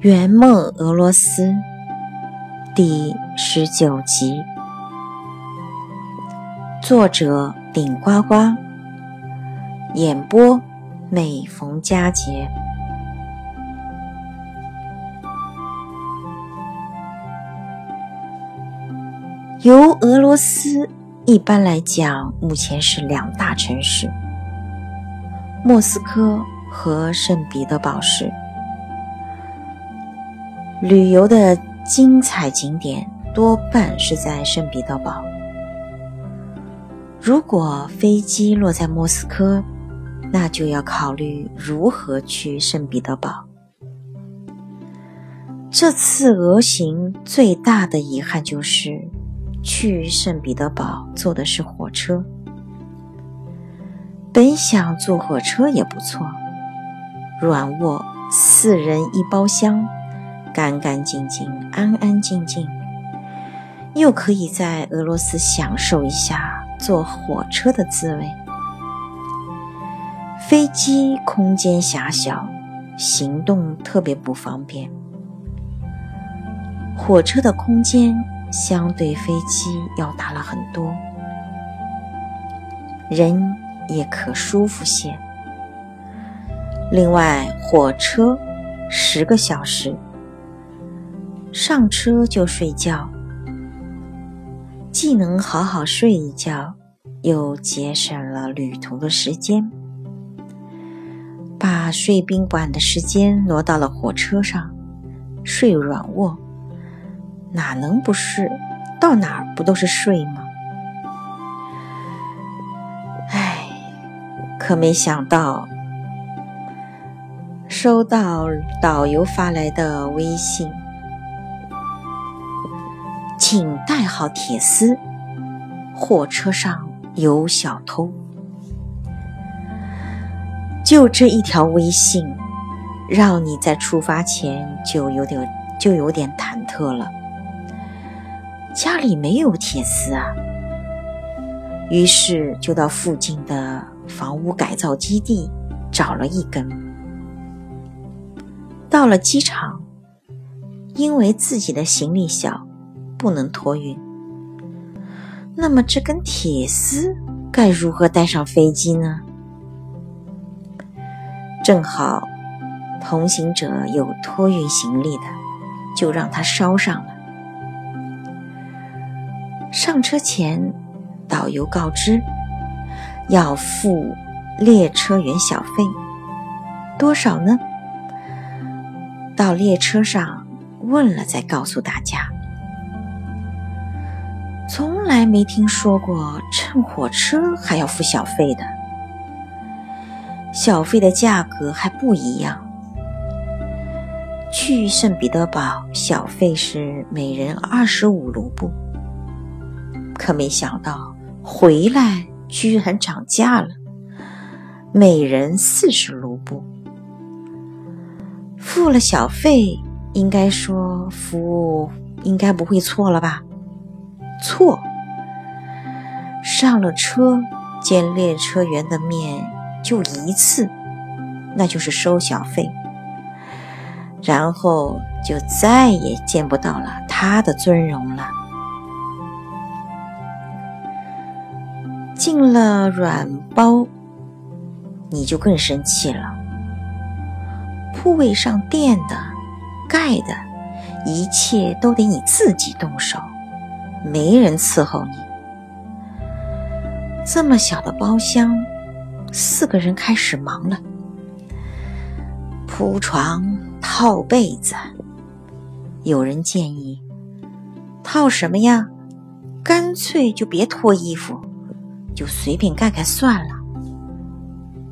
圆梦俄罗斯第十九集，作者顶呱呱，演播每逢佳节。由俄罗斯一般来讲，目前是两大城市：莫斯科和圣彼得堡市。旅游的精彩景点多半是在圣彼得堡。如果飞机落在莫斯科，那就要考虑如何去圣彼得堡。这次俄行最大的遗憾就是去圣彼得堡坐的是火车。本想坐火车也不错，软卧，四人一包厢。干干净净，安安静静，又可以在俄罗斯享受一下坐火车的滋味。飞机空间狭小，行动特别不方便。火车的空间相对飞机要大了很多，人也可舒服些。另外，火车十个小时。上车就睡觉，既能好好睡一觉，又节省了旅途的时间。把睡宾馆的时间挪到了火车上，睡软卧，哪能不是？到哪儿不都是睡吗？唉，可没想到，收到导游发来的微信。请带好铁丝，火车上有小偷。就这一条微信，让你在出发前就有点就有点忐忑了。家里没有铁丝啊，于是就到附近的房屋改造基地找了一根。到了机场，因为自己的行李小。不能托运，那么这根铁丝该如何带上飞机呢？正好同行者有托运行李的，就让他捎上了。上车前，导游告知要付列车员小费，多少呢？到列车上问了再告诉大家。从来没听说过乘火车还要付小费的，小费的价格还不一样。去圣彼得堡小费是每人二十五卢布，可没想到回来居然涨价了，每人四十卢布。付了小费，应该说服务应该不会错了吧？错，上了车见列车员的面就一次，那就是收小费，然后就再也见不到了他的尊容了。进了软包，你就更生气了。铺位上垫的、盖的，一切都得你自己动手。没人伺候你，这么小的包厢，四个人开始忙了。铺床、套被子，有人建议套什么呀？干脆就别脱衣服，就随便盖盖算了。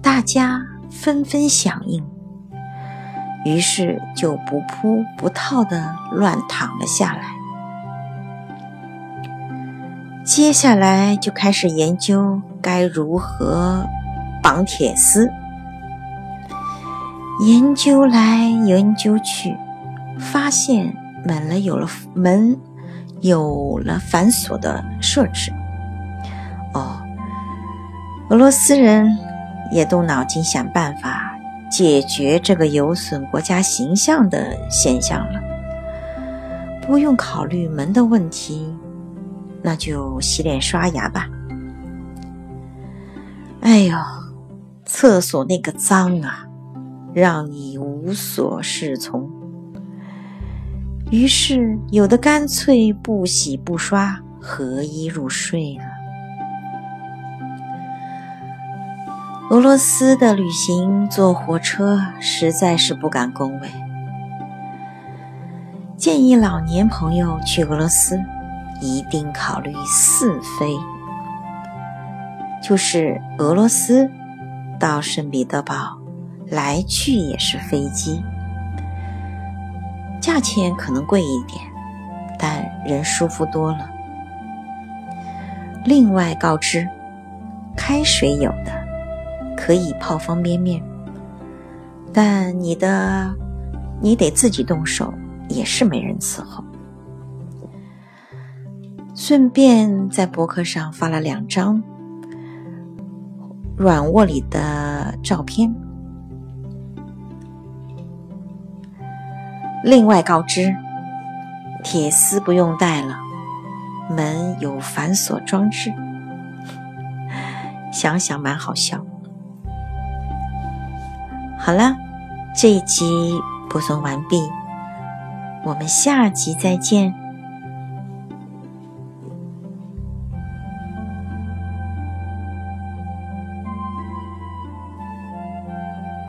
大家纷纷响应，于是就不铺不套的乱躺了下来。接下来就开始研究该如何绑铁丝。研究来研究去，发现门了有了门有了反锁的设置。哦，俄罗斯人也动脑筋想办法解决这个有损国家形象的现象了。不用考虑门的问题，那就洗脸刷牙吧。哎呦，厕所那个脏啊，让你无所适从。于是有的干脆不洗不刷，合衣入睡了。俄罗斯的旅行坐火车实在是不敢恭维，建议老年朋友去俄罗斯一定考虑四飞，就是俄罗斯到圣彼得堡来去也是飞机，价钱可能贵一点，但人舒服多了。另外告知，开水有的。可以泡方便面，但你的你得自己动手，也是没人伺候。顺便在博客上发了两张软卧里的照片。另外告知，铁丝不用带了，门有反锁装置。想想蛮好笑。好了，这一集播送完毕，我们下集再见。